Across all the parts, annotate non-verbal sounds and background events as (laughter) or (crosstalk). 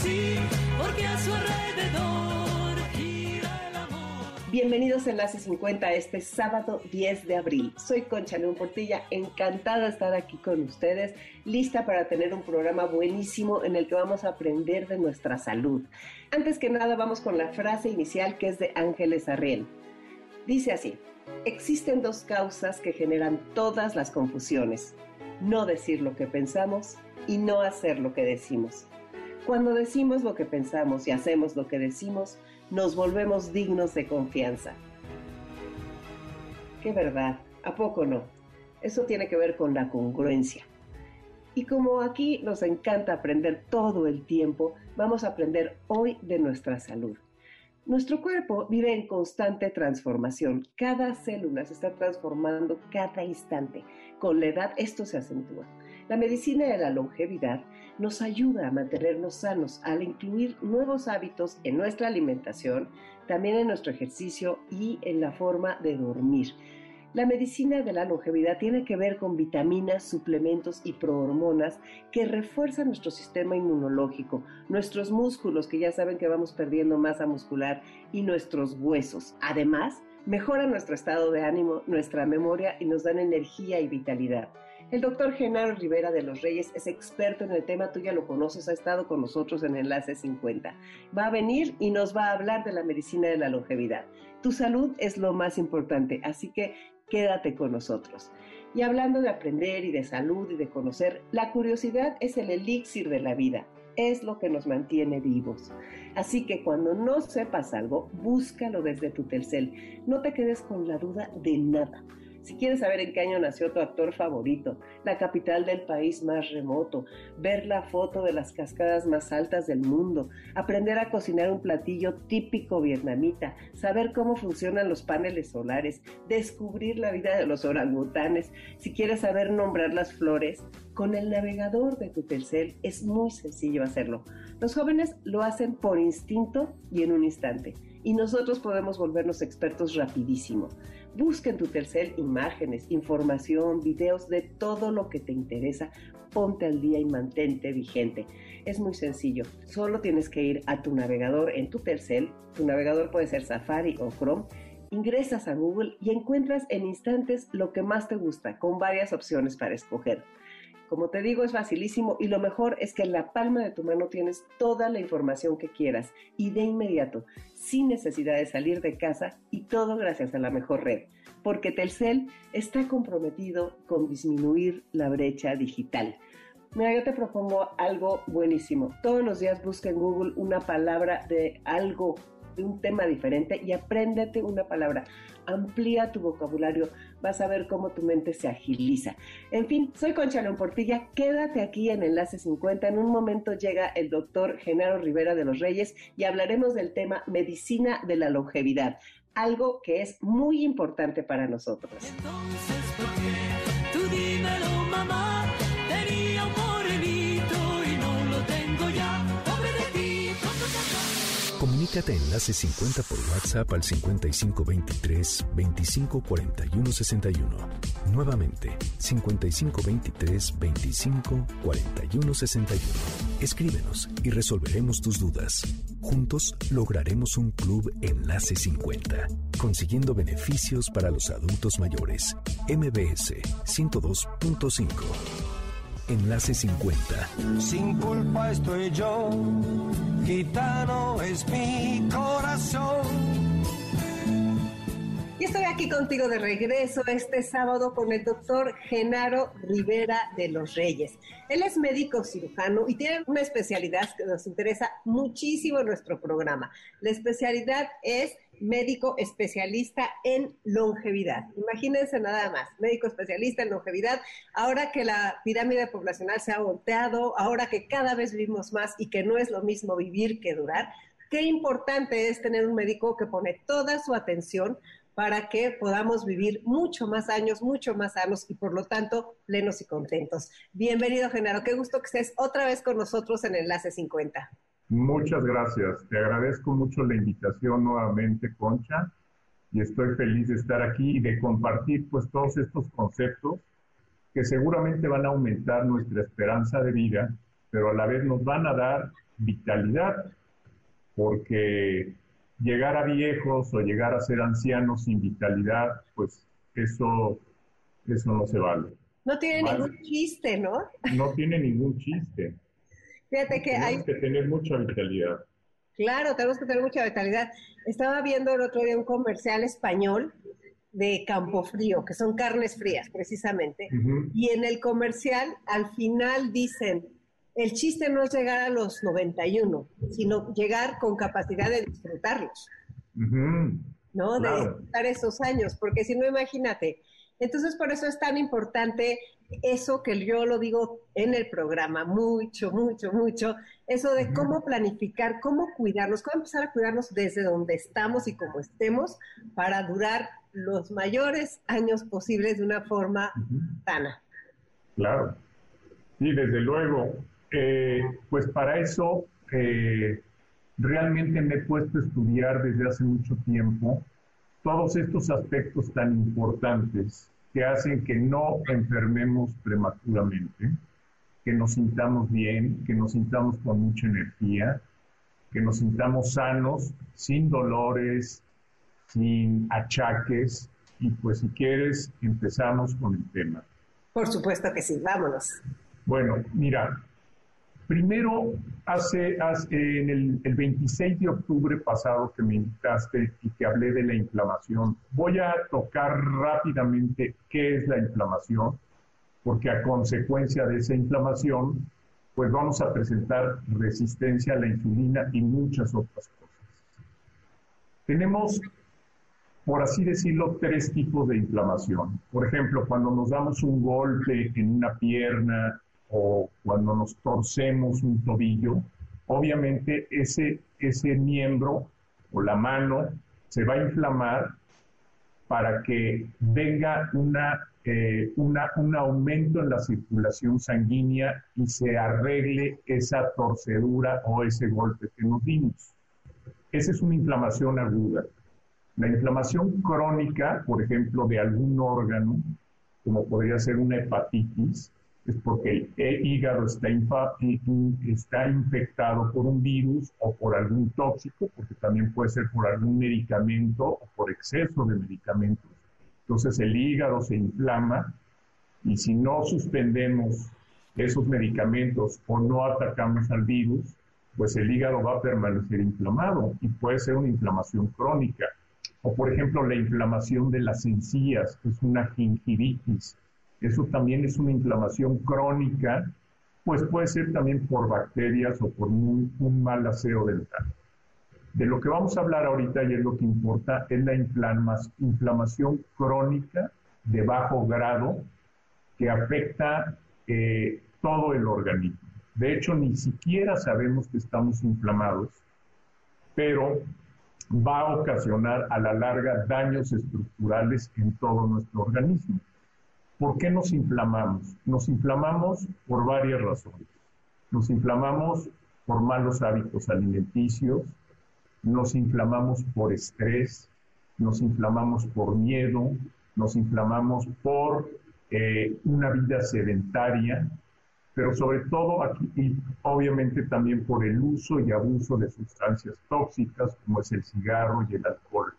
así, porque a su alrededor gira el amor. Bienvenidos a Enlace 50 este sábado 10 de abril. Soy Concha León Portilla, encantada de estar aquí con ustedes, lista para tener un programa buenísimo en el que vamos a aprender de nuestra salud. Antes que nada, vamos con la frase inicial que es de Ángeles Arriel. Dice así: Existen dos causas que generan todas las confusiones. No decir lo que pensamos y no hacer lo que decimos. Cuando decimos lo que pensamos y hacemos lo que decimos, nos volvemos dignos de confianza. Qué verdad, ¿a poco no? Eso tiene que ver con la congruencia. Y como aquí nos encanta aprender todo el tiempo, vamos a aprender hoy de nuestra salud. Nuestro cuerpo vive en constante transformación. Cada célula se está transformando cada instante. Con la edad esto se acentúa. La medicina de la longevidad nos ayuda a mantenernos sanos al incluir nuevos hábitos en nuestra alimentación, también en nuestro ejercicio y en la forma de dormir. La medicina de la longevidad tiene que ver con vitaminas, suplementos y prohormonas que refuerzan nuestro sistema inmunológico, nuestros músculos, que ya saben que vamos perdiendo masa muscular, y nuestros huesos. Además, mejoran nuestro estado de ánimo, nuestra memoria y nos dan energía y vitalidad. El doctor Genaro Rivera de los Reyes es experto en el tema, tú ya lo conoces, ha estado con nosotros en Enlace 50. Va a venir y nos va a hablar de la medicina de la longevidad. Tu salud es lo más importante, así que quédate con nosotros. Y hablando de aprender y de salud y de conocer, la curiosidad es el elixir de la vida, es lo que nos mantiene vivos. Así que cuando no sepas algo, búscalo desde tu Telcel. No te quedes con la duda de nada. Si quieres saber en qué año nació tu actor favorito, la capital del país más remoto, ver la foto de las cascadas más altas del mundo, aprender a cocinar un platillo típico vietnamita, saber cómo funcionan los paneles solares, descubrir la vida de los orangutanes, si quieres saber nombrar las flores, con el navegador de tu Telcel es muy sencillo hacerlo. Los jóvenes lo hacen por instinto y en un instante y nosotros podemos volvernos expertos rapidísimo. Busca en tu Telcel imágenes, información, videos de todo lo que te interesa. Ponte al día y mantente vigente. Es muy sencillo. Solo tienes que ir a tu navegador en tu Telcel. Tu navegador puede ser Safari o Chrome. Ingresas a Google y encuentras en instantes lo que más te gusta, con varias opciones para escoger. Como te digo, es facilísimo y lo mejor es que en la palma de tu mano tienes toda la información que quieras y de inmediato, sin necesidad de salir de casa y todo gracias a la mejor red, porque Telcel está comprometido con disminuir la brecha digital. Mira, yo te propongo algo buenísimo. Todos los días busca en Google una palabra de algo de un tema diferente y apréndete una palabra. Amplía tu vocabulario, vas a ver cómo tu mente se agiliza. En fin, soy Concha León Portilla, quédate aquí en Enlace 50. En un momento llega el doctor Genaro Rivera de los Reyes y hablaremos del tema medicina de la longevidad, algo que es muy importante para nosotros. Entonces, ¿por qué? Mamá. Comunícate Enlace 50 por WhatsApp al 5523 2541 61. Nuevamente, 5523 2541 61. Escríbenos y resolveremos tus dudas. Juntos lograremos un club Enlace 50, consiguiendo beneficios para los adultos mayores. MBS 102.5. Enlace 50. Sin culpa estoy yo, gitano es mi corazón. Y estoy aquí contigo de regreso este sábado con el doctor Genaro Rivera de los Reyes. Él es médico cirujano y tiene una especialidad que nos interesa muchísimo en nuestro programa. La especialidad es médico especialista en longevidad. Imagínense nada más, médico especialista en longevidad, ahora que la pirámide poblacional se ha volteado, ahora que cada vez vivimos más y que no es lo mismo vivir que durar, qué importante es tener un médico que pone toda su atención para que podamos vivir mucho más años, mucho más sanos y por lo tanto plenos y contentos. Bienvenido, Genaro. Qué gusto que estés otra vez con nosotros en Enlace 50. Muchas gracias. Te agradezco mucho la invitación nuevamente, Concha, y estoy feliz de estar aquí y de compartir pues todos estos conceptos que seguramente van a aumentar nuestra esperanza de vida, pero a la vez nos van a dar vitalidad, porque llegar a viejos o llegar a ser ancianos sin vitalidad, pues eso, eso no se vale. No tiene ningún chiste, ¿no? No (laughs) tiene ningún chiste. Fíjate que hay... que tener mucha vitalidad. Claro, tenemos que tener mucha vitalidad. Estaba viendo el otro día un comercial español de Campo Frío, que son carnes frías, precisamente. Y en el comercial, al final dicen, el chiste no es llegar a los 91, sino llegar con capacidad de disfrutarlos. ¿No? De disfrutar esos años, porque si no, imagínate. Entonces, por eso es tan importante eso que yo lo digo en el programa, mucho, mucho, mucho, eso de cómo planificar, cómo cuidarnos, cómo empezar a cuidarnos desde donde estamos y como estemos para durar los mayores años posibles de una forma sana. Claro. Y desde luego, eh, pues para eso eh, realmente me he puesto a estudiar desde hace mucho tiempo todos estos aspectos tan importantes que hacen que no enfermemos prematuramente, que nos sintamos bien, que nos sintamos con mucha energía, que nos sintamos sanos, sin dolores, sin achaques. Y pues si quieres, empezamos con el tema. Por supuesto que sí, vámonos. Bueno, mira, Primero, hace, en el, el, 26 de octubre pasado que me invitaste y que hablé de la inflamación, voy a tocar rápidamente qué es la inflamación, porque a consecuencia de esa inflamación, pues vamos a presentar resistencia a la insulina y muchas otras cosas. Tenemos, por así decirlo, tres tipos de inflamación. Por ejemplo, cuando nos damos un golpe en una pierna, o cuando nos torcemos un tobillo, obviamente ese, ese miembro o la mano se va a inflamar para que venga una, eh, una, un aumento en la circulación sanguínea y se arregle esa torcedura o ese golpe que nos dimos. Esa es una inflamación aguda. La inflamación crónica, por ejemplo, de algún órgano, como podría ser una hepatitis, es porque el hígado está, está infectado por un virus o por algún tóxico, porque también puede ser por algún medicamento o por exceso de medicamentos. Entonces el hígado se inflama y si no suspendemos esos medicamentos o no atacamos al virus, pues el hígado va a permanecer inflamado y puede ser una inflamación crónica. O por ejemplo la inflamación de las encías, que es una gingivitis eso también es una inflamación crónica, pues puede ser también por bacterias o por un, mal aseo dental. De lo que vamos a hablar ahorita y es lo que importa es la inflamación crónica de bajo grado que afecta eh, todo el organismo. De hecho, ni siquiera sabemos que estamos inflamados, pero va a ocasionar a la larga daños estructurales en todo nuestro organismo. ¿Por qué nos inflamamos? Nos inflamamos por varias razones. Nos inflamamos por malos hábitos alimenticios, nos inflamamos por estrés, nos inflamamos por miedo, nos inflamamos por eh, una vida sedentaria, pero sobre todo aquí, y obviamente también por el uso y abuso de sustancias tóxicas como es el cigarro y el alcohol.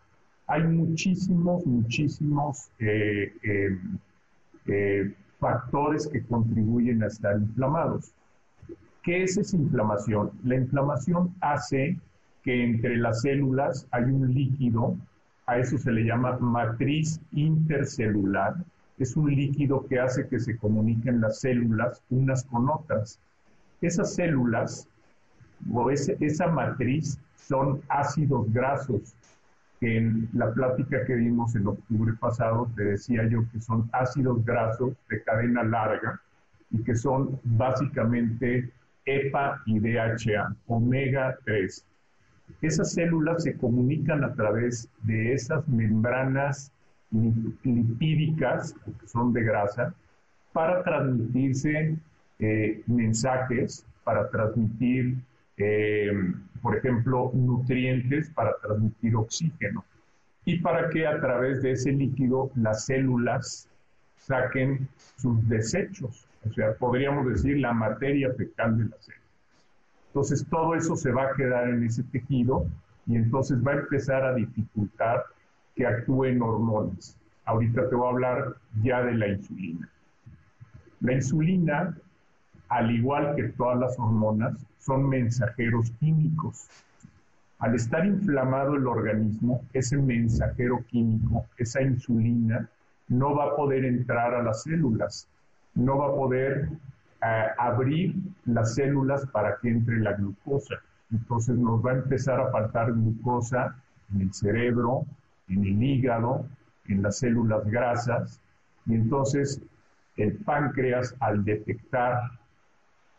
Hay muchísimos, muchísimos eh, eh, eh, factores que contribuyen a estar inflamados. ¿Qué es esa inflamación? La inflamación hace que entre las células hay un líquido a eso se le llama matriz intercelular. Es un líquido que hace que se comuniquen las células unas con otras. Esas células o esa matriz son ácidos grasos, en la plática que dimos en octubre pasado te decía yo que son ácidos grasos de cadena larga y que son básicamente EPA y DHA, omega 3. Esas células se comunican a través de esas membranas lipídicas, que son de grasa, para transmitirse eh, mensajes, para transmitir, eh, por ejemplo, nutrientes, para transmitir oxígeno. Y para que a través de ese líquido las células saquen sus desechos, o sea, podríamos decir la materia fecal de la célula. Entonces todo eso se va a quedar en ese tejido y entonces va a empezar a dificultar que actúen hormonas. Ahorita te voy a hablar ya de la insulina. La insulina, al igual que todas las hormonas, son mensajeros químicos. Al estar inflamado el organismo, ese mensajero químico, esa insulina, no va a poder entrar a las células, no va a poder abrir las células para que entre la glucosa. Entonces nos va a empezar a faltar glucosa en el cerebro, en el hígado, en las células grasas. Y entonces el páncreas al detectar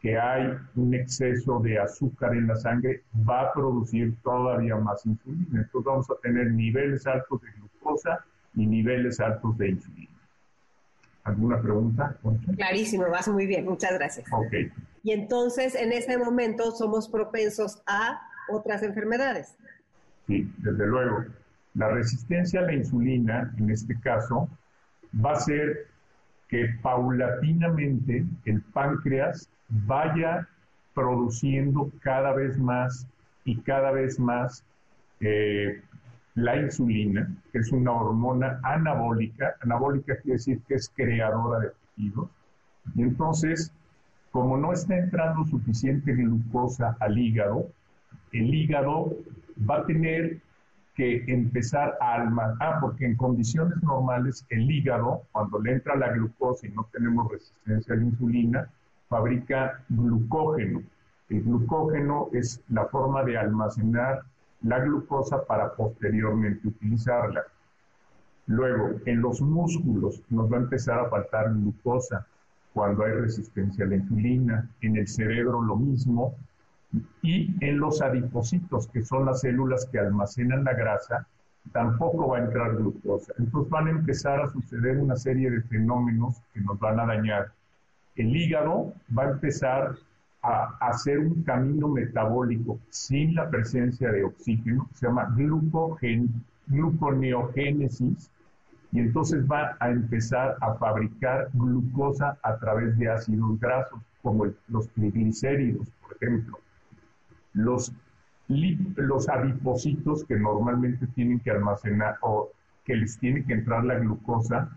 que hay un exceso de azúcar en la sangre va a producir todavía más insulina. Entonces vamos a tener niveles altos de glucosa y niveles altos de insulina. ¿Alguna pregunta? Clarísimo, vas muy bien, muchas gracias. Ok. Y entonces en ese momento somos propensos a otras enfermedades. Sí, desde luego. La resistencia a la insulina, en este caso, va a ser que paulatinamente el páncreas vaya produciendo cada vez más y cada vez más eh, la insulina, que es una hormona anabólica. Anabólica quiere decir que es creadora de tejidos. Y entonces, como no está entrando suficiente glucosa al hígado, el hígado va a tener que empezar a almacenar, ah, porque en condiciones normales el hígado, cuando le entra la glucosa y no tenemos resistencia a la insulina, fabrica glucógeno. El glucógeno es la forma de almacenar la glucosa para posteriormente utilizarla. Luego, en los músculos nos va a empezar a faltar glucosa cuando hay resistencia a la insulina, en el cerebro lo mismo, y en los adipocitos, que son las células que almacenan la grasa, tampoco va a entrar glucosa. Entonces van a empezar a suceder una serie de fenómenos que nos van a dañar. El hígado va a empezar a hacer un camino metabólico sin la presencia de oxígeno, se llama gluconeogénesis, y entonces va a empezar a fabricar glucosa a través de ácidos grasos, como los triglicéridos, por ejemplo. Los, los adipocitos que normalmente tienen que almacenar o que les tiene que entrar la glucosa,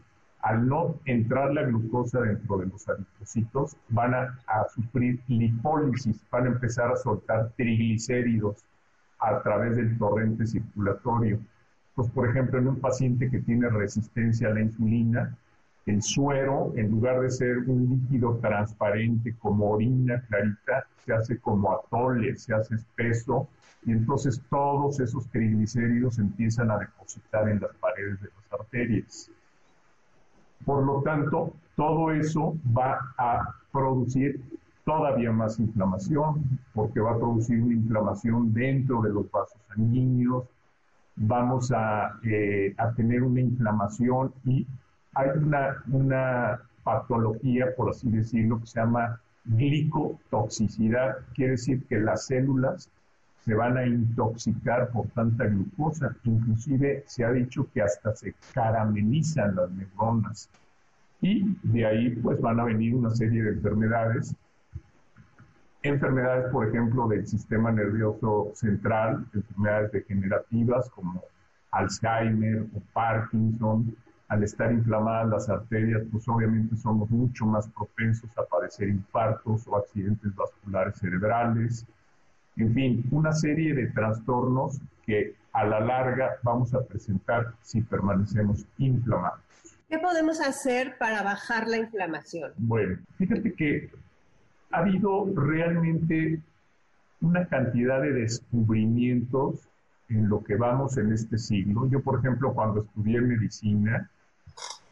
al no entrar la glucosa dentro de los adipocitos, van a, sufrir lipólisis, van a empezar a soltar triglicéridos a través del torrente circulatorio. Pues, por ejemplo, en un paciente que tiene resistencia a la insulina, el suero, en lugar de ser un líquido transparente como orina clarita, se hace como atole, se hace espeso, y entonces todos esos triglicéridos empiezan a depositar en las paredes de las arterias. Por lo tanto, todo eso va a producir todavía más inflamación, porque va a producir una inflamación dentro de los vasos sanguíneos, vamos a, eh, a tener una inflamación y hay una, una patología, por así decirlo, que se llama glicotoxicidad. Quiere decir que las células se van a intoxicar por tanta glucosa. Inclusive se ha dicho que hasta se caramelizan las neuronas. Y de ahí pues van a venir una serie de enfermedades. Enfermedades, por ejemplo, del sistema nervioso central, enfermedades degenerativas como Alzheimer o Parkinson. Al estar inflamadas las arterias, pues obviamente somos mucho más propensos a padecer infartos o accidentes vasculares cerebrales en fin, una serie de trastornos que a la larga vamos a presentar si permanecemos inflamados. ¿Qué podemos hacer para bajar la inflamación? Bueno, fíjate que ha habido realmente una cantidad de descubrimientos en lo que vamos en este siglo. Yo, por ejemplo, cuando estudié medicina,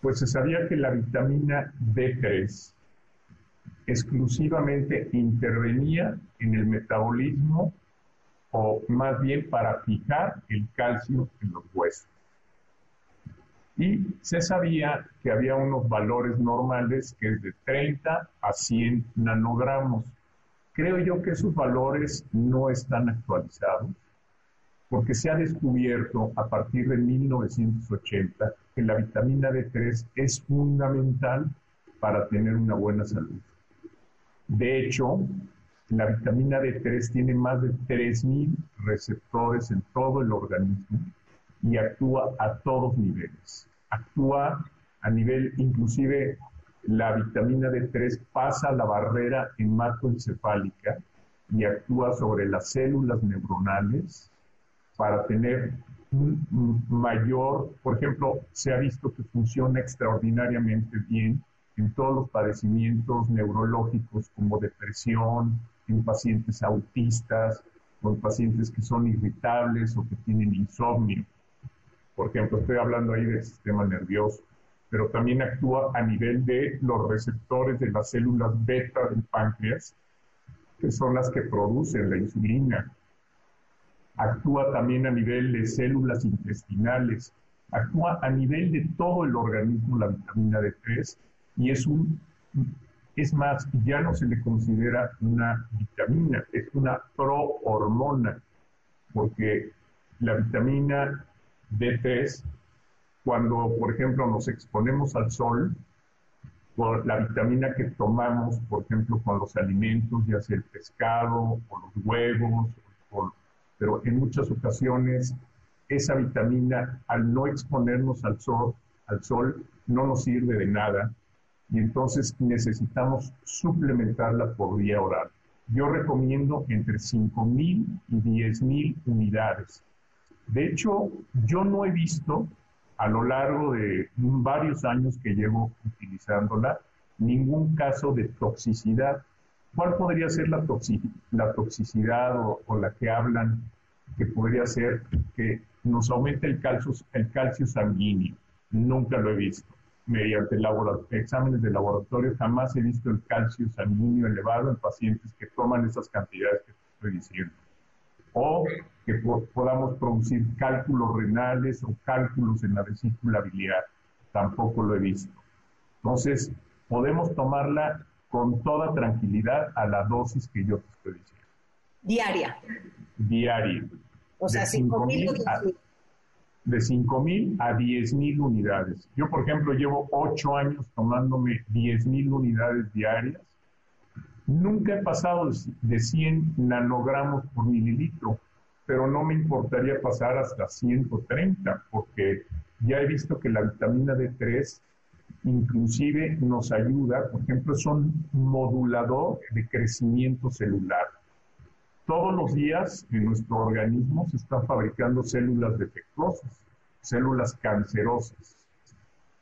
pues se sabía que la vitamina D3 exclusivamente intervenía en el metabolismo o más bien para fijar el calcio en los huesos. Y se sabía que había unos valores normales que es de 30 a 100 nanogramos. Creo yo que esos valores no están actualizados porque se ha descubierto a partir de 1980 que la vitamina D3 es fundamental para tener una buena salud. De hecho, la vitamina D3 tiene más de 3.000 receptores en todo el organismo y actúa a todos niveles. Actúa a nivel, inclusive la vitamina D3 pasa la barrera hematoencefálica y actúa sobre las células neuronales para tener un mayor, por ejemplo, se ha visto que funciona extraordinariamente bien en todos los padecimientos neurológicos como depresión, en pacientes autistas, en pacientes que son irritables o que tienen insomnio. Por ejemplo, estoy hablando ahí del sistema nervioso, pero también actúa a nivel de los receptores de las células beta del páncreas, que son las que producen la insulina. Actúa también a nivel de células intestinales, actúa a nivel de todo el organismo la vitamina D3 y es un es más, ya no se le considera una vitamina, es una prohormona, porque la vitamina D3, cuando, por ejemplo, nos exponemos al sol, por la vitamina que tomamos, por ejemplo, con los alimentos, ya sea el pescado o los huevos, pero en muchas ocasiones esa vitamina, al no exponernos al sol, al sol, no nos sirve de nada y entonces necesitamos suplementarla por vía oral. Yo recomiendo entre 5.000 y 10.000 unidades. De hecho, yo no he visto a lo largo de varios años que llevo utilizándola ningún caso de toxicidad. ¿Cuál podría ser la, toxicidad o, la que hablan que podría ser que nos aumente el calcio sanguíneo? Nunca lo he visto mediante exámenes de laboratorio, jamás he visto el calcio sanguíneo elevado en pacientes que toman esas cantidades que estoy diciendo. O que podamos producir cálculos renales o cálculos en la vesícula biliar. Tampoco lo he visto. Entonces, podemos tomarla con toda tranquilidad a la dosis que yo te estoy diciendo. Diaria. Diaria. O sea, 5.000 de 5.000 a 10.000 unidades. Yo, por ejemplo, llevo 8 años tomándome 10.000 unidades diarias. Nunca he pasado de 100 nanogramos por mililitro, pero no me importaría pasar hasta 130, porque ya he visto que la vitamina D3 inclusive nos ayuda, por ejemplo, es un modulador de crecimiento celular. Todos los días en nuestro organismo se están fabricando células defectuosas, células cancerosas.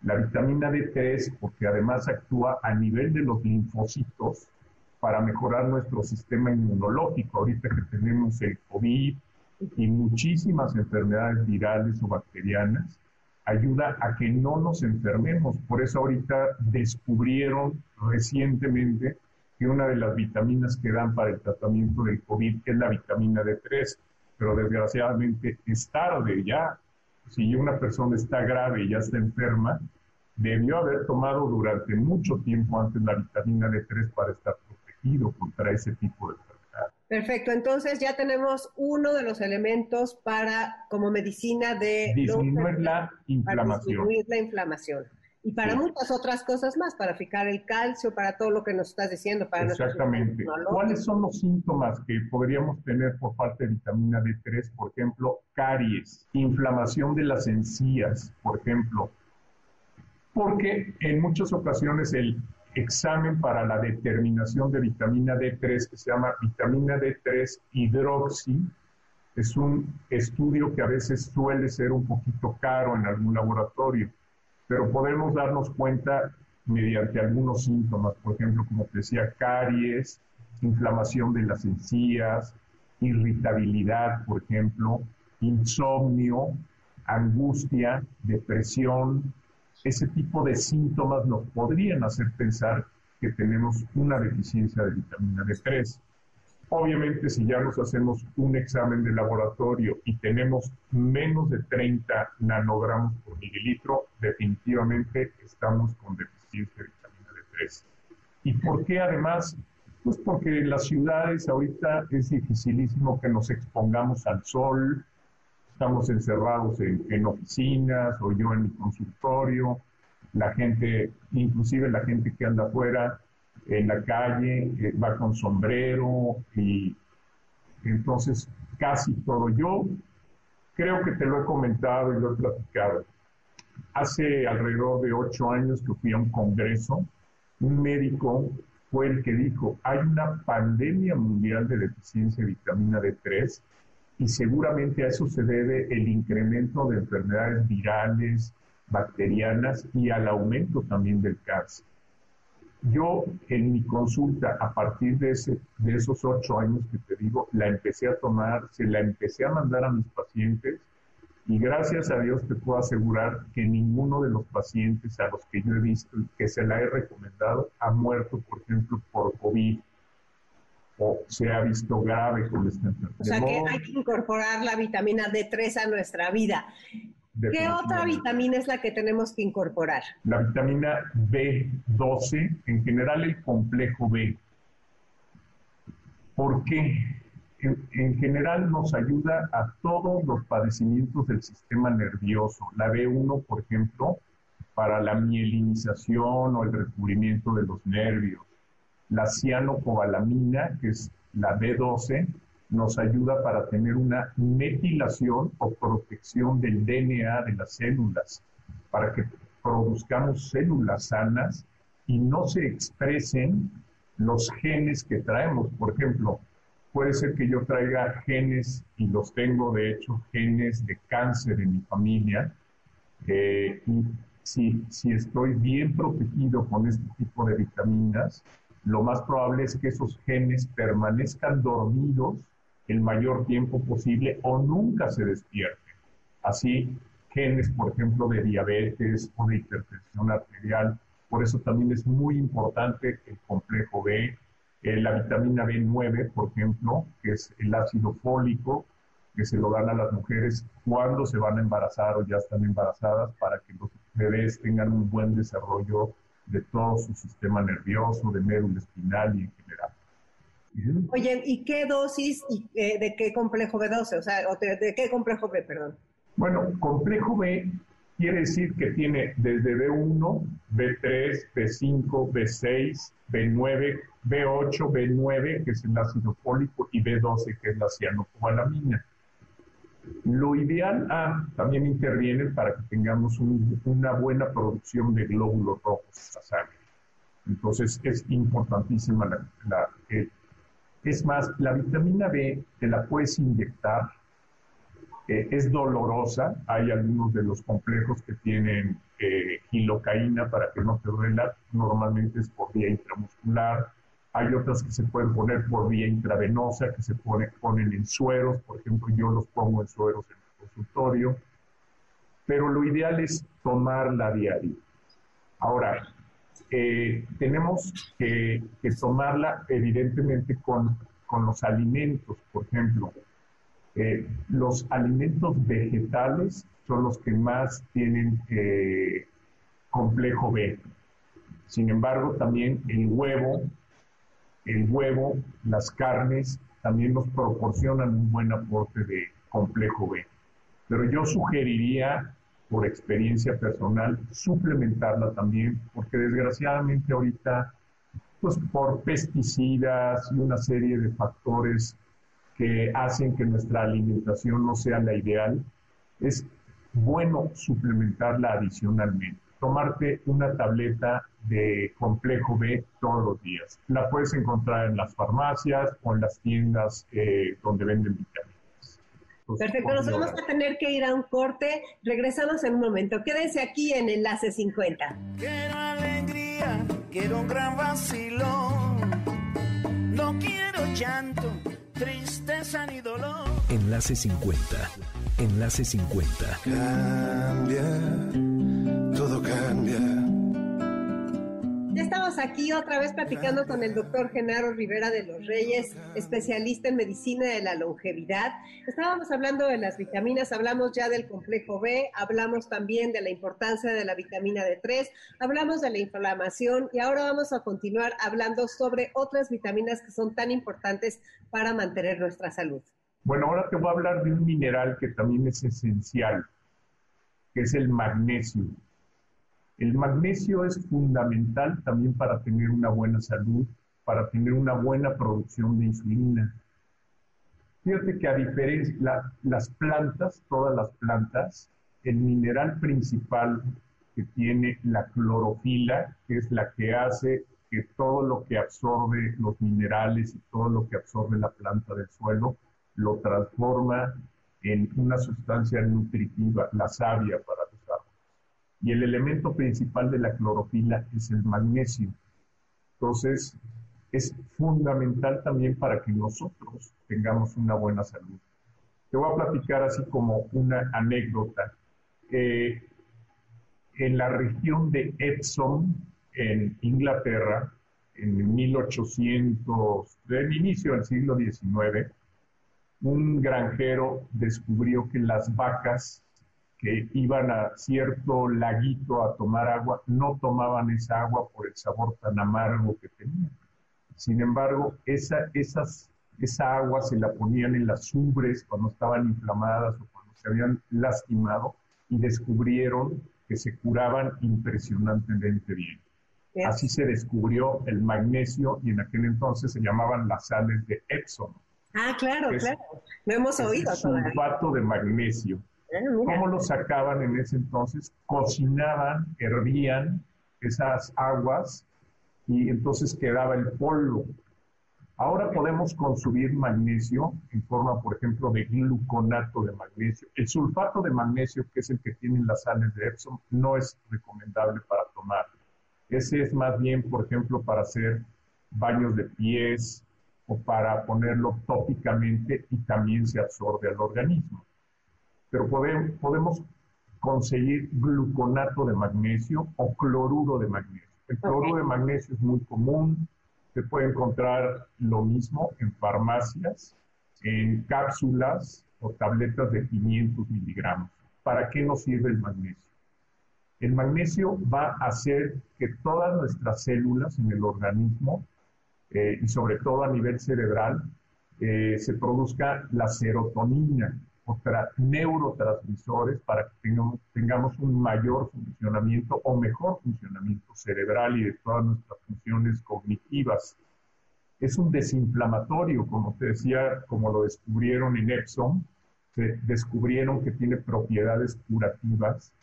La vitamina D3, porque además actúa a nivel de los linfocitos para mejorar nuestro sistema inmunológico. Ahorita que tenemos el COVID y muchísimas enfermedades virales o bacterianas, ayuda a que no nos enfermemos. Por eso ahorita descubrieron recientemente que una de las vitaminas que dan para el tratamiento del COVID es la vitamina D3, pero desgraciadamente es tarde ya. Si una persona está grave y ya está enferma, debió haber tomado durante mucho tiempo antes la vitamina D3 para estar protegido contra ese tipo de enfermedad. Perfecto, entonces ya tenemos uno de los elementos para como medicina de disminuir la inflamación. disminuir la inflamación y para muchas otras cosas más, para fijar el calcio, para todo lo que nos estás diciendo. Para Exactamente. ¿Cuáles son los síntomas que podríamos tener por falta de vitamina D3? Por ejemplo, caries, inflamación de las encías, por ejemplo. Porque en muchas ocasiones el examen para la determinación de vitamina D3, que se llama vitamina D3 hidroxi, Es un estudio que a veces suele ser un poquito caro en algún laboratorio, pero podemos darnos cuenta mediante algunos síntomas, por ejemplo, como te decía, caries, inflamación de las encías, irritabilidad, por ejemplo, insomnio, angustia, depresión. Ese tipo de síntomas nos podrían hacer pensar que tenemos una deficiencia de vitamina D3. Obviamente, si ya nos hacemos un examen de laboratorio y tenemos menos de 30 nanogramos por mililitro, definitivamente estamos con deficiencia de vitamina D3. ¿Y por qué además? Pues porque en las ciudades ahorita es dificilísimo que nos expongamos al sol, estamos encerrados en, oficinas o yo en mi consultorio, la gente, inclusive la gente que anda afuera, en la calle, eh, va con sombrero y entonces casi todo. Yo creo que te lo he comentado y lo he platicado. Hace alrededor de ocho años que fui a un congreso, un médico fue el que dijo, hay una pandemia mundial de deficiencia de vitamina D3 y seguramente a eso se debe el incremento de enfermedades virales, bacterianas y al aumento también del cáncer. Yo en mi consulta, a partir de, ese, de esos ocho años que te digo, la empecé a tomar, se la empecé a mandar a mis pacientes y gracias a Dios te puedo asegurar que ninguno de los pacientes a los que yo he visto y que se la he recomendado ha muerto, por ejemplo, por COVID o se ha visto grave con esta enfermedad. O sea que hay que incorporar la vitamina D3 a nuestra vida. ¿Qué otra vitamina es la que tenemos que incorporar? La vitamina B12, en general el complejo B. Porque en, en, general nos ayuda a todos los padecimientos del sistema nervioso. La B1, por ejemplo, para la mielinización o el recubrimiento de los nervios. La cianocobalamina, que es la B12, nos ayuda para tener una metilación o protección del DNA de las células, para que produzcamos células sanas y no se expresen los genes que traemos. Por ejemplo, puede ser que yo traiga genes, y los tengo de hecho, genes de cáncer en mi familia, eh, y si, si estoy bien protegido con este tipo de vitaminas, lo más probable es que esos genes permanezcan dormidos el mayor tiempo posible o nunca se despierte. Así, genes, por ejemplo, de diabetes o de hipertensión arterial. Por eso también es muy importante el complejo B, eh, la vitamina B9, por ejemplo, que es el ácido fólico, que se lo dan a las mujeres cuando se van a embarazar o ya están embarazadas para que los bebés tengan un buen desarrollo de todo su sistema nervioso, de médula espinal y en general. Oye, ¿y qué dosis y eh, de qué complejo B12? O sea, de, qué complejo B, perdón. Bueno, complejo B quiere decir que tiene desde B1, B3, B5, B6, B9, B8, B9, que es el ácido fólico, y B12, que es la cianocobalamina. Lo ideal ah, también interviene para que tengamos un, una buena producción de glóbulos rojos en la sangre. Entonces es importantísima la, la, el, es más, la vitamina B te la puedes inyectar, eh, es dolorosa, hay algunos de los complejos que tienen eh, para que no te duela, normalmente es por vía intramuscular, hay otras que se pueden poner por vía intravenosa, que se pone, ponen en sueros, por ejemplo, yo los pongo en sueros en el consultorio, pero lo ideal es tomarla diario. Ahora, eh, tenemos que, que, evidentemente con, con, los alimentos, por ejemplo. Eh, los alimentos vegetales son los que más tienen eh, complejo B. Sin embargo, también el huevo, el huevo, las carnes, también nos proporcionan un buen aporte de complejo B. Pero yo sugeriría por experiencia personal, suplementarla también, porque desgraciadamente ahorita, pues por pesticidas y una serie de factores que hacen que nuestra alimentación no sea la ideal, es bueno suplementarla adicionalmente. Tomarte una tableta de complejo B todos los días. La puedes encontrar en las farmacias o en las tiendas eh, donde venden vitaminas. Perfecto, nos vamos a tener que ir a un corte. Regresamos en un momento. Quédense aquí en Enlace 50. Quiero alegría, quiero un gran vacilón. No quiero llanto, tristeza ni dolor. Enlace 50. Enlace 50. Cambia, todo cambia. Estamos aquí otra vez platicando con el doctor Genaro Rivera de los Reyes, especialista en medicina de la longevidad. Estábamos hablando de las vitaminas, hablamos ya del complejo B, hablamos también de la importancia de la vitamina D3, hablamos de la inflamación y ahora vamos a continuar hablando sobre otras vitaminas que son tan importantes para mantener nuestra salud. Bueno, ahora te voy a hablar de un mineral que también es esencial, que es el magnesio. El magnesio es fundamental también para tener una buena salud, para tener una buena producción de insulina. Fíjate que a diferencia, la, las plantas, todas las plantas, el mineral principal que tiene la clorofila, que es la que hace que todo lo que absorbe los minerales y todo lo que absorbe la planta del suelo, lo transforma en una sustancia nutritiva, la savia para. Y el elemento principal de la clorofila es el magnesio. Entonces, es fundamental también para que nosotros tengamos una buena salud. Te voy a platicar así como una anécdota. Eh, en la región de Epsom, en Inglaterra, en 1800, del inicio del siglo XIX, un granjero descubrió que las vacas que iban a cierto laguito a tomar agua no tomaban esa agua por el sabor tan amargo que tenía. Sin embargo, esa, esas, esa agua se la ponían en las ubres cuando estaban inflamadas o cuando se habían lastimado y descubrieron que se curaban impresionantemente bien. Así se descubrió el magnesio y en aquel entonces se llamaban las sales de Epsom. Ah, claro, Es- claro. Lo hemos Es oído todavía. sulfato de magnesio. ¿Cómo lo sacaban en ese entonces? Cocinaban, hervían esas aguas y entonces quedaba el polvo. Ahora podemos consumir magnesio en forma, por ejemplo, de gluconato de magnesio. El sulfato de magnesio, que es el que tienen las sales de Epsom, no es recomendable para tomar. Ese es más bien, por ejemplo, para hacer baños de pies o para ponerlo tópicamente y también se absorbe al organismo pero podemos, podemos conseguir gluconato de magnesio o cloruro de magnesio. El cloruro de magnesio es muy común, se puede encontrar lo mismo en farmacias, en cápsulas o tabletas de 500 miligramos. ¿Para qué nos sirve el magnesio? El magnesio va a hacer que todas nuestras células en el organismo, eh, y sobre todo a nivel cerebral, eh, se produzca la serotonina, o tra- neurotransmisores para que tengamos, tengamos un mayor funcionamiento o mejor funcionamiento cerebral y de todas nuestras funciones cognitivas. Es un desinflamatorio, como te decía, como lo descubrieron en Epsom, se descubrieron que tiene propiedades curativas.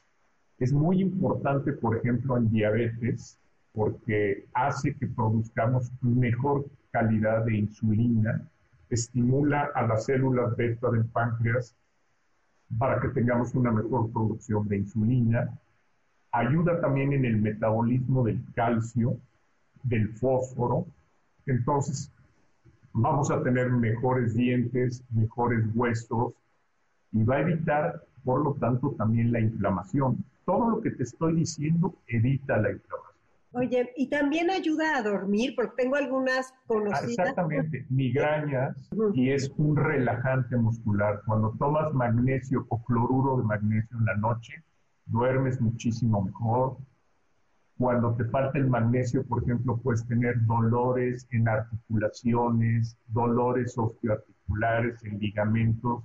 Es muy importante, por ejemplo, en diabetes, porque hace que produzcamos mejor calidad de insulina, estimula a las células beta del páncreas para que tengamos una mejor producción de insulina, ayuda también en el metabolismo del calcio, del fósforo, entonces vamos a tener mejores dientes, mejores huesos y va a evitar, por lo tanto, también la inflamación. Todo lo que te estoy diciendo evita la inflamación. Oye, y también ayuda a dormir, porque tengo algunas Ah, conocidas. Exactamente, migrañas y es un relajante muscular. Cuando tomas magnesio o cloruro de magnesio en la noche, duermes muchísimo mejor. Cuando te falta el magnesio, por ejemplo, puedes tener dolores en articulaciones, dolores osteoarticulares, en ligamentos.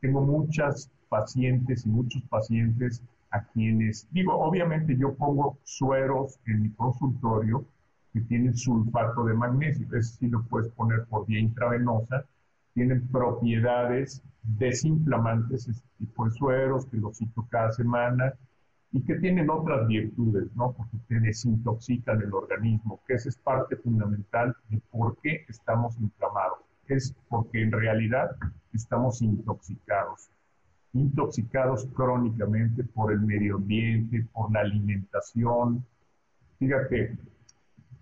Tengo muchas pacientes y muchos pacientes a quienes, digo, obviamente yo pongo sueros en mi consultorio que tienen sulfato de magnesio, ese sí lo puedes poner por vía intravenosa, tienen propiedades desinflamantes, ese tipo de sueros que los cito cada semana y que tienen otras virtudes, ¿no? Porque te desintoxican el organismo, que esa es parte fundamental de por qué estamos inflamados. Es porque en realidad estamos intoxicados, intoxicados crónicamente por el medio ambiente, por la alimentación. Fíjate,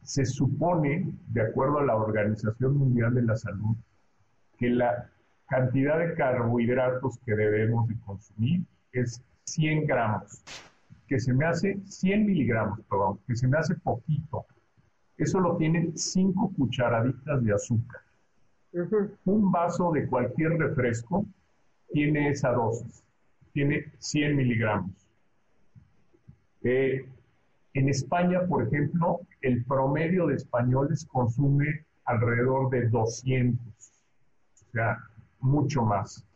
se supone, de acuerdo a la Organización Mundial de la Salud, que la cantidad de carbohidratos que debemos de consumir es 100 gramos, que se me hace 100 miligramos, perdón, que se me hace poquito. Eso lo tienen 5 cucharaditas de azúcar. Un vaso de cualquier refresco tiene esa dosis, tiene 100 miligramos. Eh, en España, por ejemplo, el promedio de españoles consume alrededor de 200, o sea, mucho más.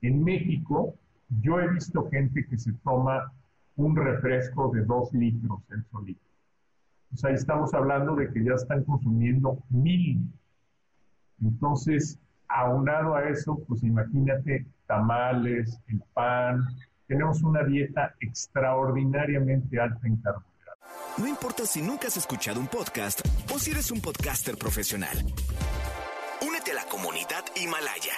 En México, yo he visto gente que se toma un refresco de 2 litros el solito. O sea, estamos hablando de que ya están consumiendo mil. Entonces, aunado a eso, pues imagínate tamales, el pan. Tenemos una dieta extraordinariamente alta en carbohidratos. No importa si nunca has escuchado un podcast o si eres un podcaster profesional. Únete a la comunidad Himalaya.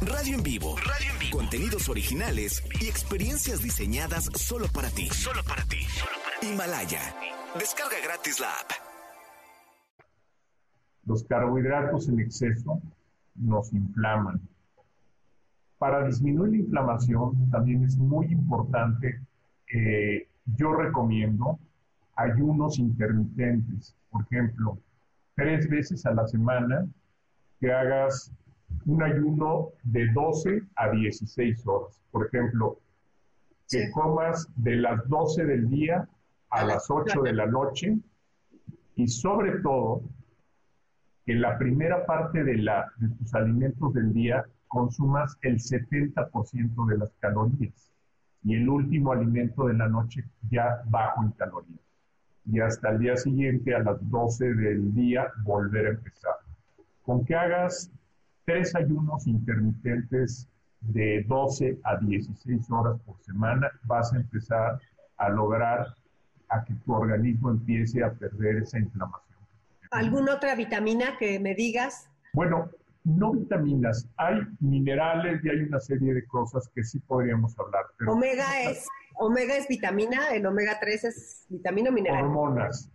Radio en vivo. Radio en vivo. Contenidos originales y experiencias diseñadas solo para ti. Solo para ti. Himalaya. Descarga gratis la app. Los carbohidratos en exceso nos inflaman. Para disminuir la inflamación también es muy importante, eh, yo recomiendo ayunos intermitentes. Por ejemplo, tres veces a la semana que hagas un ayuno de 12 a 16 horas. Por ejemplo, que comas de las 12 del día a las 8 de la noche y sobre todo que la primera parte de, la, de tus alimentos del día consumas el 70% de las calorías y el último alimento de la noche ya bajo en calorías y hasta el día siguiente a las 12 del día volver a empezar. Con que hagas tres ayunos intermitentes de 12 a 16 horas por semana, vas a empezar a lograr a que tu organismo empiece a perder esa inflamación. ¿Alguna otra vitamina que me digas? Bueno, no vitaminas, hay minerales y hay una serie de cosas que sí podríamos hablar. omega es omega es vitamina, el omega 3 es vitamina o mineral. Hormonas.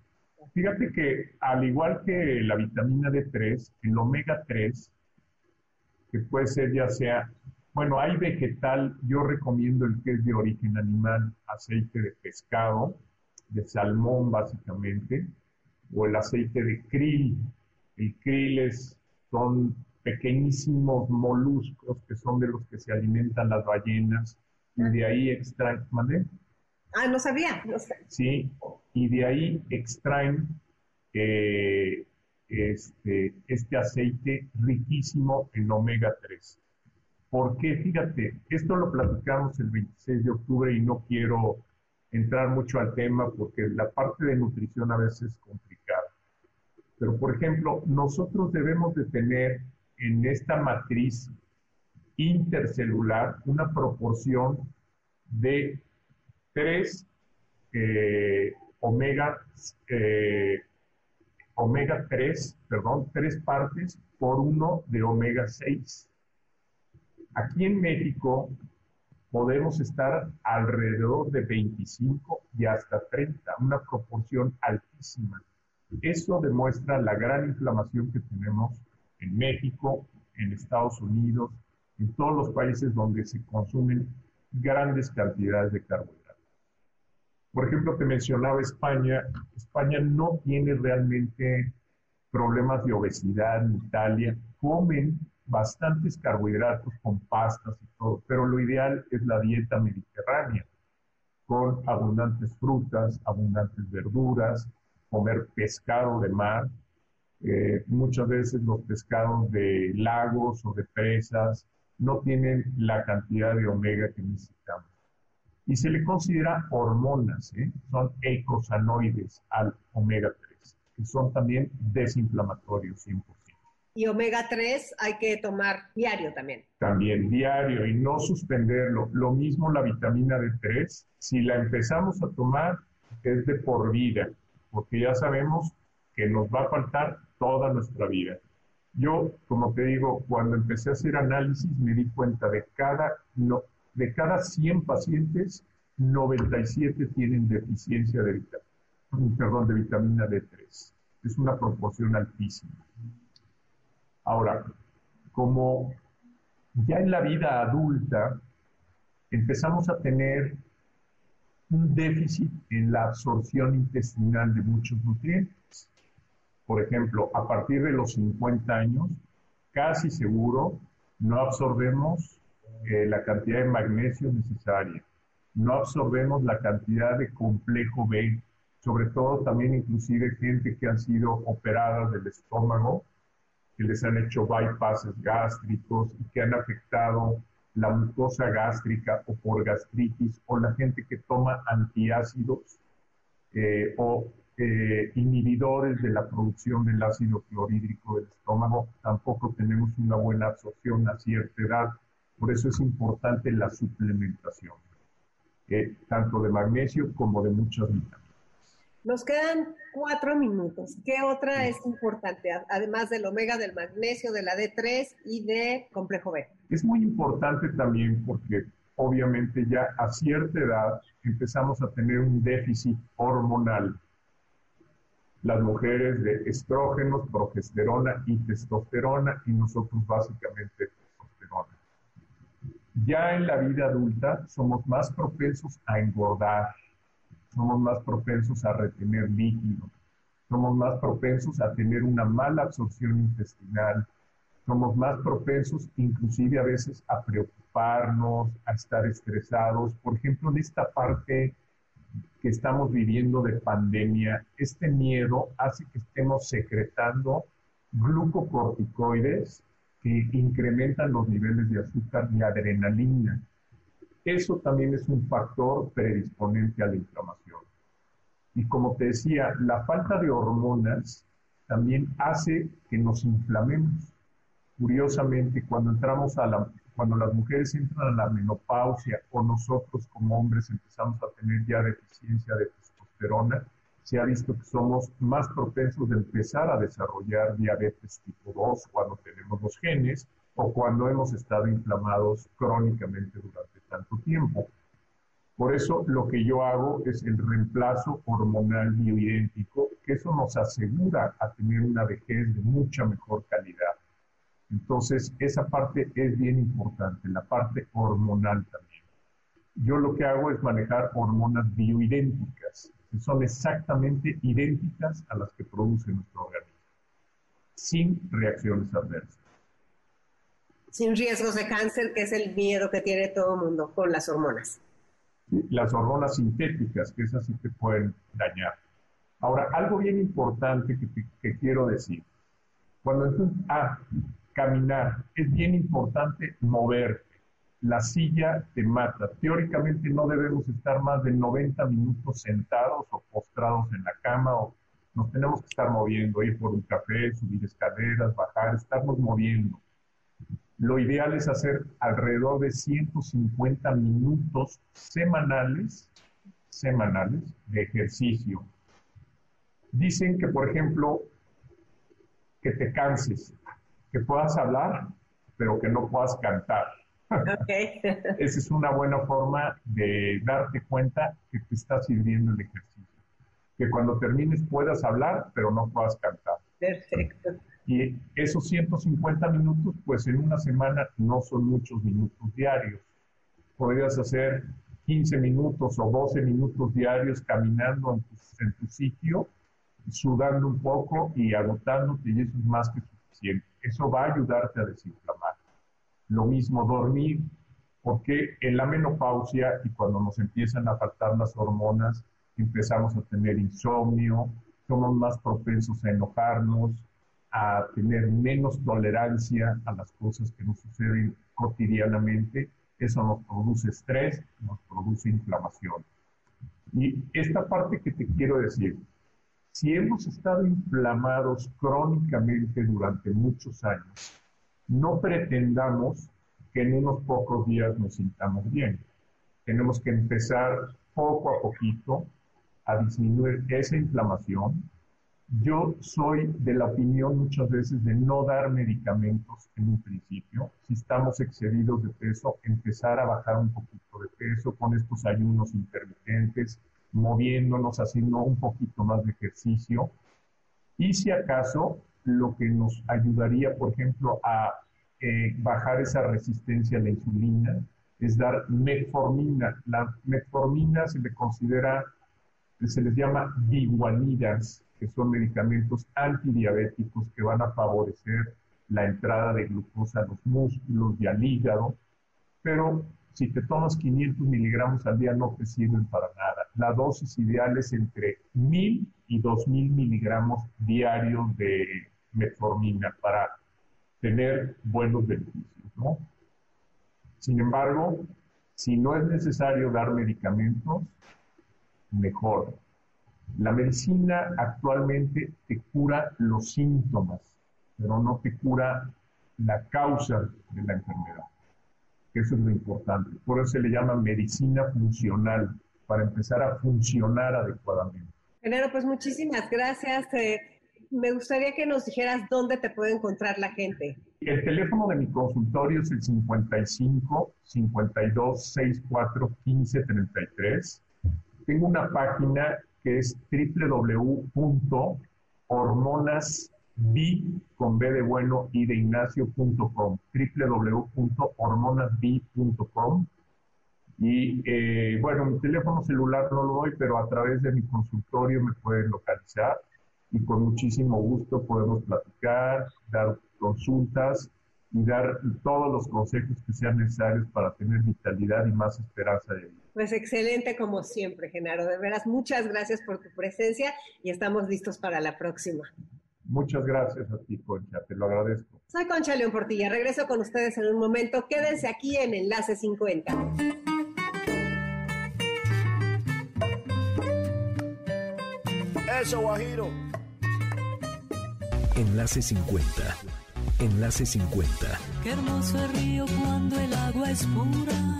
Fíjate que al igual que la vitamina D3, el omega 3, que puede ser ya sea, bueno, hay vegetal, yo recomiendo el que es de origen animal, aceite de pescado, de salmón básicamente, o el aceite de krill. El krill es, son pequeñísimos moluscos que son de los que se alimentan las ballenas y de ahí extraen, ¿mandé? Ah, no sabía, Sí, y de ahí extraen eh, este, este aceite riquísimo en omega 3. Porque fíjate, esto lo platicamos el 26 de octubre y no quiero entrar mucho al tema porque la parte de nutrición a veces es complicada. Pero, por ejemplo, nosotros debemos de tener en esta matriz intercelular una proporción de 3 eh, omega, eh, omega 3, perdón, 3 partes por uno de omega 6. Aquí en México podemos estar alrededor de 25 y hasta 30, una proporción altísima. Eso demuestra la gran inflamación que tenemos en México, en Estados Unidos, en todos los países donde se consumen grandes cantidades de carbohidratos. Por ejemplo, te mencionaba España. España no tiene realmente problemas de obesidad en Italia. Comen bastantes carbohidratos con pastas y todo, pero lo ideal es la dieta mediterránea, con abundantes frutas, abundantes verduras, comer pescado de mar, eh, muchas veces los pescados de lagos o de presas no tienen la cantidad de omega que necesitamos. Y se le considera hormonas, ¿eh? son eicosanoides al omega 3, que son también desinflamatorios 100%. Y omega 3 hay que tomar diario también. También diario y no suspenderlo. Lo mismo la vitamina D3, si la empezamos a tomar es de por vida, porque ya sabemos que nos va a faltar toda nuestra vida. Yo, como te digo, cuando empecé a hacer análisis me di cuenta de cada, no, de cada 100 pacientes, 97 tienen deficiencia de vitamina, perdón, de vitamina D3. Es una proporción altísima. Ahora, como ya en la vida adulta empezamos a tener un déficit en la absorción intestinal de muchos nutrientes. Por ejemplo, a partir de los 50 años, casi seguro no absorbemos eh, la cantidad de magnesio necesaria, no absorbemos la cantidad de complejo B, sobre todo también inclusive gente que han sido operadas del estómago, que les han hecho bypasses gástricos y que han afectado la mucosa gástrica o por gastritis, o la gente que toma antiácidos eh, o eh, inhibidores de la producción del ácido clorhídrico del estómago, tampoco tenemos una buena absorción a cierta edad. Por eso es importante la suplementación, eh, tanto de magnesio como de muchas vitaminas. Nos quedan cuatro minutos. ¿Qué otra es importante, además del omega, del magnesio, de la D3 y de complejo B? Es muy importante también porque obviamente ya a cierta edad empezamos a tener un déficit hormonal. Las mujeres de estrógenos, progesterona y testosterona y nosotros básicamente testosterona. Ya en la vida adulta somos más propensos a engordar, somos más propensos a retener líquidos, somos más propensos a tener una mala absorción intestinal, somos más propensos inclusive a veces a preocuparnos, a estar estresados. Por ejemplo, en esta parte que estamos viviendo de pandemia, este miedo hace que estemos secretando glucocorticoides que incrementan los niveles de azúcar y adrenalina. Eso también es un factor predisponente a la inflamación. Y como te decía, la falta de hormonas también hace que nos inflamemos. Curiosamente, cuando entramos a la, cuando las mujeres entran a la menopausia o nosotros como hombres empezamos a tener ya deficiencia de testosterona, se ha visto que somos más propensos de empezar a desarrollar diabetes tipo 2 cuando tenemos los genes o cuando hemos estado inflamados crónicamente durante tanto tiempo. Por eso lo que yo hago es el reemplazo hormonal bioidéntico, que eso nos asegura a tener una vejez de mucha mejor calidad. Entonces, esa parte es bien importante, la parte hormonal también. Yo lo que hago es manejar hormonas bioidénticas, que son exactamente idénticas a las que produce nuestro organismo, sin reacciones adversas sin riesgos de cáncer, que es el miedo que tiene todo el mundo con las hormonas. Las hormonas sintéticas, que esas sí te pueden dañar. Ahora, algo bien importante que, quiero decir. Cuando tú, ah, caminar, es bien importante moverte. La silla te mata. Teóricamente no debemos estar más de 90 minutos sentados o postrados en la cama o nos tenemos que estar moviendo, ir por un café, subir escaleras, bajar, estarnos moviendo. Lo ideal es hacer alrededor de 150 minutos semanales, semanales de ejercicio. Dicen que, por ejemplo, que te canses, que puedas hablar, pero que no puedas cantar. Okay. (laughs) Esa es una buena forma de darte cuenta que te está sirviendo el ejercicio. Que cuando termines puedas hablar, pero no puedas cantar. Perfecto. Y esos 150 minutos, pues en una semana no son muchos minutos diarios. Podrías hacer 15 minutos o 12 minutos diarios caminando en tu, en tu sitio, sudando un poco y agotándote, y eso es más que suficiente. Eso va a ayudarte a desinflamar. Lo mismo dormir, porque en la menopausia y cuando nos empiezan a faltar las hormonas, empezamos a tener insomnio, somos más propensos a enojarnos, a tener menos tolerancia a las cosas que nos suceden cotidianamente. Eso nos produce estrés, nos produce inflamación. Y esta parte que te quiero decir, si hemos estado inflamados crónicamente durante muchos años, no pretendamos que en unos pocos días nos sintamos bien. Tenemos que empezar poco a poquito a disminuir esa inflamación, Yo soy de la opinión muchas veces de no dar medicamentos en un principio. Si estamos excedidos de peso, empezar a bajar un poquito de peso con estos ayunos intermitentes, moviéndonos, haciendo un poquito más de ejercicio. Y si acaso, lo que nos ayudaría, por ejemplo, a eh, bajar esa resistencia a la insulina es dar metformina. La metformina se le considera, se les llama biguanidas, que son medicamentos antidiabéticos que van a favorecer la entrada de glucosa a los músculos y al hígado, pero si te tomas 500 miligramos al día no te sirven para nada. La dosis ideal es entre 1000 y 2000 miligramos diarios de metformina para tener buenos beneficios. Sin embargo, si no es necesario dar medicamentos, mejor. La medicina actualmente te cura los síntomas, pero no te cura la causa de la enfermedad. Eso es lo importante. Por eso se le llama medicina funcional, para empezar a funcionar adecuadamente. Genaro, pues muchísimas gracias. Eh, me gustaría que nos dijeras dónde te puede encontrar la gente. El teléfono de mi consultorio es el 55 52 64 15 33. Tengo una página que es www.hormonasb con B de bueno y de Ignacio.com, www.hormonasb.com. Y eh, bueno, mi teléfono celular no lo doy, pero a través de mi consultorio me pueden localizar y con muchísimo gusto podemos platicar, dar consultas y dar todos los consejos que sean necesarios para tener vitalidad y más esperanza de vida. Pues excelente como siempre, Genaro. De veras, muchas gracias por tu presencia y estamos listos para la próxima. Muchas gracias a ti, Concha, te lo agradezco. Soy Concha León Portilla, regreso con ustedes en un momento. Quédense aquí en Enlace 50. Eso, Guajiro. Enlace 50. Enlace 50. Qué hermoso el río cuando el agua es pura.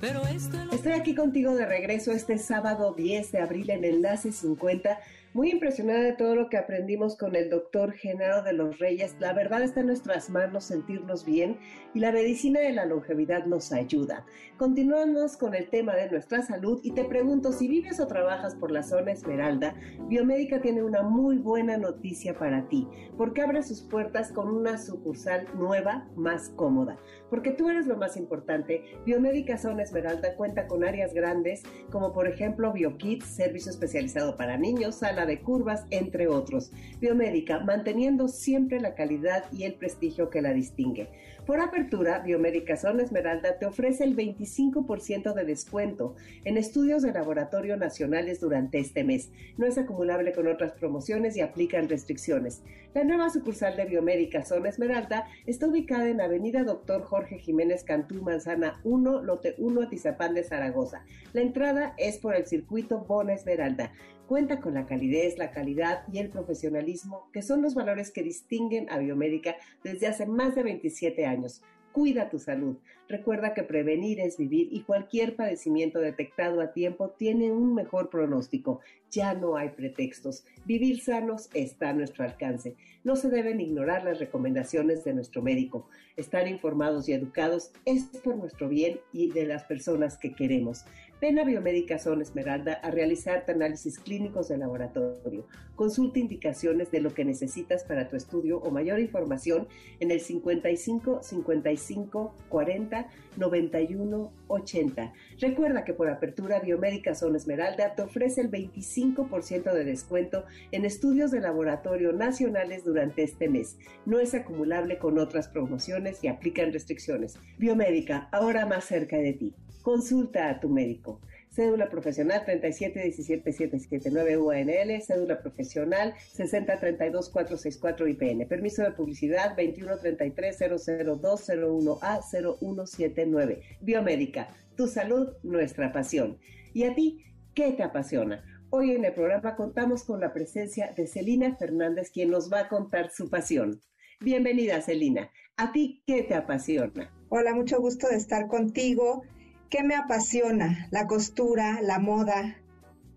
Pero esto lo Estoy aquí contigo de regreso este sábado 10 de abril en Enlace 50. Muy impresionada de todo lo que aprendimos con el doctor Genaro de los Reyes. La verdad está en nuestras manos sentirnos bien y la medicina de la longevidad nos ayuda. Continuamos con el tema de nuestra salud y te pregunto si vives o trabajas por la zona Esmeralda, Biomédica tiene una muy buena noticia para ti, porque abre sus puertas con una sucursal nueva, más cómoda. Porque tú eres lo más importante. Biomédica Zona Esmeralda cuenta con áreas grandes como por ejemplo BioKids, servicio especializado para niños, sala de curvas, entre otros. Biomédica, manteniendo siempre la calidad y el prestigio que la distingue. Por apertura, Biomédica Zona Esmeralda te ofrece el 25% de descuento en estudios de laboratorio nacionales durante este mes. No es acumulable con otras promociones y aplican restricciones. La nueva sucursal de Biomédica Zona Esmeralda está ubicada en Avenida Doctor Jorge Jiménez Cantú Manzana 1, lote 1, Atizapán de Zaragoza. La entrada es por el circuito Bona Esmeralda. Cuenta con la calidez, la calidad y el profesionalismo, que son los valores que distinguen a Biomédica desde hace más de 27 años. Cuida tu salud. Recuerda que prevenir es vivir y cualquier padecimiento detectado a tiempo tiene un mejor pronóstico. Ya no hay pretextos. Vivir sanos está a nuestro alcance. No se deben ignorar las recomendaciones de nuestro médico. Estar informados y educados es por nuestro bien y de las personas que queremos. Ven a Biomédica Zona Esmeralda a realizarte análisis clínicos de laboratorio. Consulta indicaciones de lo que necesitas para tu estudio o mayor información en el 55 55 40 91 80. Recuerda que por apertura Biomédica Zona Esmeralda te ofrece el 25% de descuento en estudios de laboratorio nacionales durante este mes. No es acumulable con otras promociones y aplican restricciones. Biomédica, ahora más cerca de ti. Consulta a tu médico. Cédula profesional 3717779 UANL, cédula profesional 6032464 IPN. Permiso de publicidad 213300201A0179. Biomédica, tu salud, nuestra pasión. ¿Y a ti qué te apasiona? Hoy en el programa contamos con la presencia de Celina Fernández, quien nos va a contar su pasión. Bienvenida, Celina. ¿A ti qué te apasiona? Hola, mucho gusto de estar contigo. ¿Qué me apasiona? La costura, la moda,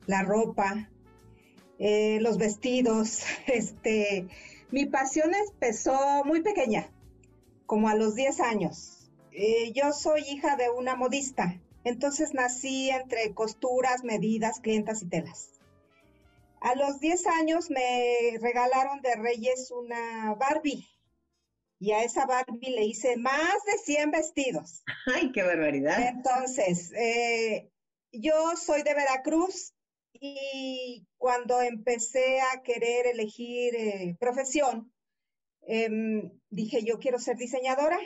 la ropa, eh, los vestidos. (laughs) Este, mi pasión empezó muy pequeña, como a los 10 años. Eh, yo soy hija de una modista, entonces nací entre costuras, medidas, clientas y telas. A los 10 años me regalaron de Reyes una Barbie y a esa Barbie le hice más de 100 vestidos. ¡Ay, qué barbaridad! Entonces, eh, yo soy de Veracruz y cuando empecé a querer elegir eh, profesión, em, dije yo quiero ser diseñadora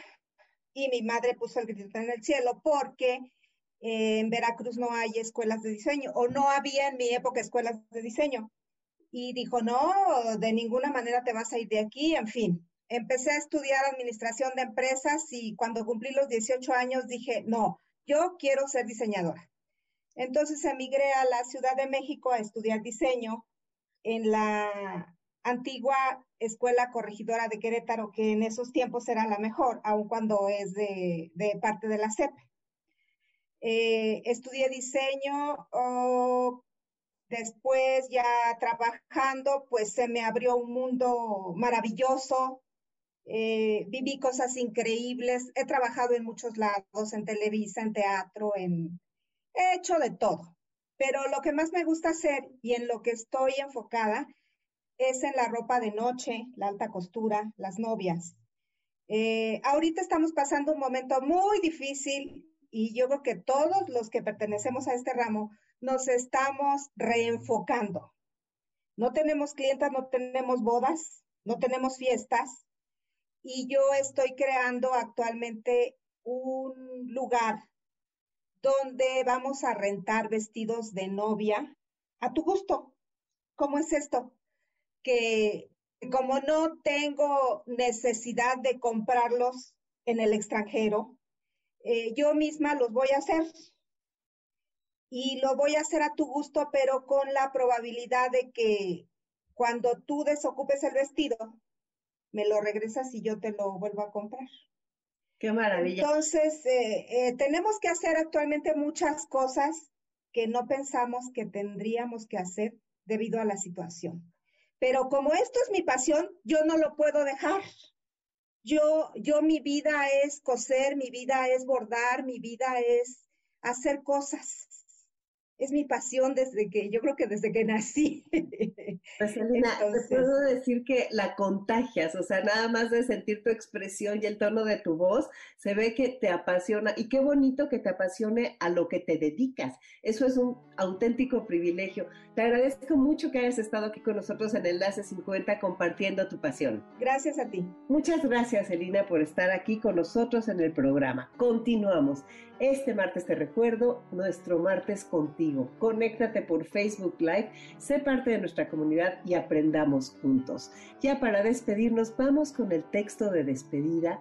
y mi madre puso el grito en el cielo porque eh, en Veracruz no hay escuelas de diseño o no había en mi época escuelas de diseño. Y dijo, no, de ninguna manera te vas a ir de aquí, en fin empecé a estudiar administración de empresas y cuando cumplí los 18 años dije, no, yo quiero ser diseñadora. Entonces emigré a la Ciudad de México a estudiar diseño en la antigua Escuela Corregidora de Querétaro, que en esos tiempos era la mejor, aun cuando es de, parte de la CEP. Eh, estudié diseño, oh, después ya trabajando, pues se me abrió un mundo maravilloso, eh, viví cosas increíbles, he trabajado en muchos lados, en Televisa, en teatro, en... he hecho de todo. Pero lo que más me gusta hacer y en lo que estoy enfocada es en la ropa de noche, la alta costura, las novias. Eh, ahorita estamos pasando un momento muy difícil y yo creo que todos los que pertenecemos a este ramo nos estamos reenfocando. No tenemos clientas, no tenemos bodas, no tenemos fiestas, y yo estoy creando actualmente un lugar donde vamos a rentar vestidos de novia a tu gusto. ¿Cómo es esto? Que como no tengo necesidad de comprarlos en el extranjero, eh, yo misma los voy a hacer. Y lo voy a hacer a tu gusto, pero con la probabilidad de que cuando tú desocupes el vestido, me lo regresas y yo te lo vuelvo a comprar. Qué maravilla. Entonces, eh, eh, tenemos que hacer actualmente muchas cosas que no pensamos que tendríamos que hacer debido a la situación. Pero como esto es mi pasión, yo no lo puedo dejar. Yo, yo mi vida es coser, mi vida es bordar, mi vida es hacer cosas es mi pasión desde que, yo creo que desde que nací. (laughs) Pues te puedo decir que la contagias, o sea, nada más de sentir tu expresión y el tono de tu voz, se ve que te apasiona y qué bonito que te apasione a lo que te dedicas. Eso es un auténtico privilegio. Te agradezco mucho que hayas estado aquí con nosotros en Enlace 50 compartiendo tu pasión. Gracias a ti. Muchas gracias, Elina, por estar aquí con nosotros en el programa. Continuamos. Este martes te recuerdo, nuestro martes contigo. Conéctate por Facebook Live, sé parte de nuestra comunidad y aprendamos juntos. Ya para despedirnos, vamos con el texto de despedida.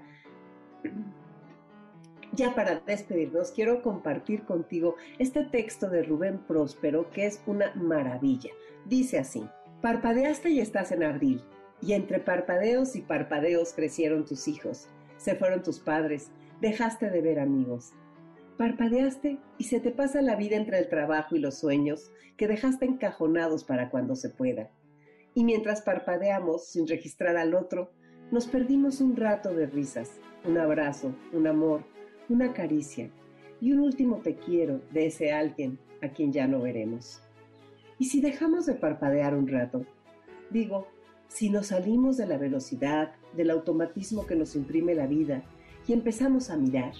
Ya para despedirnos, quiero compartir contigo este texto de Rubén Próspero que es una maravilla. Dice así, parpadeaste y estás en abril, y entre parpadeos y parpadeos crecieron tus hijos, se fueron tus padres, dejaste de ver amigos Parpadeaste y se te pasa la vida entre el trabajo y los sueños que dejaste encajonados para cuando se pueda. Y mientras parpadeamos sin registrar al otro, nos perdimos un rato de risas, un abrazo, un amor, una caricia y un último te quiero de ese alguien a quien ya no veremos. Y si dejamos de parpadear un rato, digo, si nos salimos de la velocidad, del automatismo que nos imprime la vida y empezamos a mirar,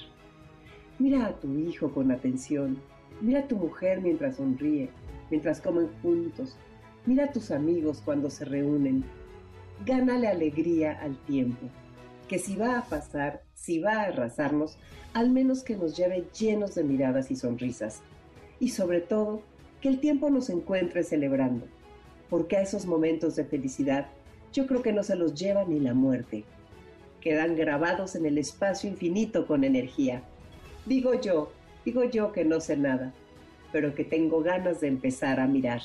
Mira a tu hijo con atención. Mira a tu mujer mientras sonríe, mientras comen juntos. Mira a tus amigos cuando se reúnen. Gánale alegría al tiempo. Que si va a pasar, si va a arrasarnos, al menos que nos lleve llenos de miradas y sonrisas. Y sobre todo, que el tiempo nos encuentre celebrando. Porque a esos momentos de felicidad yo creo que no se los lleva ni la muerte. Quedan grabados en el espacio infinito con energía Digo yo, digo yo que no sé nada, pero que tengo ganas de empezar a mirar.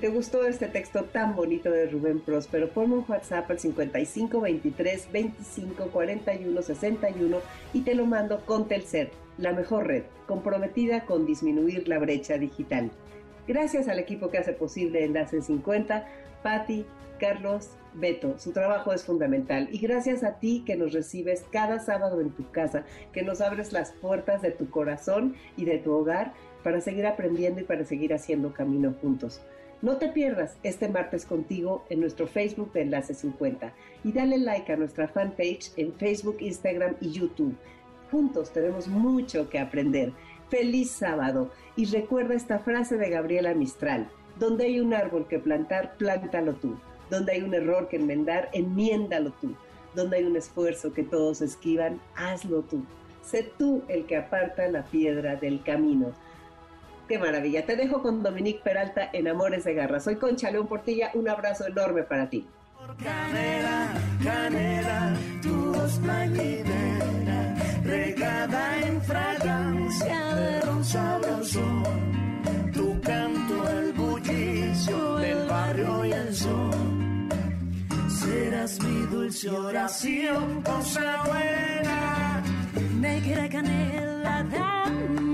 Te gustó este texto tan bonito de Rubén Próspero, ponme un WhatsApp al 55 23 25 41 61 y te lo mando con Telcel, la mejor red, comprometida con disminuir la brecha digital. Gracias al equipo que hace posible Enlace 50, Patti, Carlos, Beto, su trabajo es fundamental. Y gracias a ti que nos recibes cada sábado en tu casa, que nos abres las puertas de tu corazón y de tu hogar para seguir aprendiendo y para seguir haciendo camino juntos. No te pierdas este martes contigo en nuestro Facebook de Enlace 50 y dale like a nuestra fanpage en Facebook, Instagram y YouTube. Juntos tenemos mucho que aprender. Feliz sábado y recuerda esta frase de Gabriela Mistral. Donde hay un árbol que plantar, plántalo tú. Donde hay un error que enmendar, enmiéndalo tú. Donde hay un esfuerzo que todos esquivan, hazlo tú. Sé tú el que aparta la piedra del camino. Qué maravilla. Te dejo con Dominique Peralta en Amores de Garra. Soy Concha León Portilla. Un abrazo enorme para ti. Canela, canela, tu voz plañidera, regada en fragancia de sabroso. Tu canto, el bullicio del barrio y el sol. Serás mi dulce oración, cosa buena. Negra canela,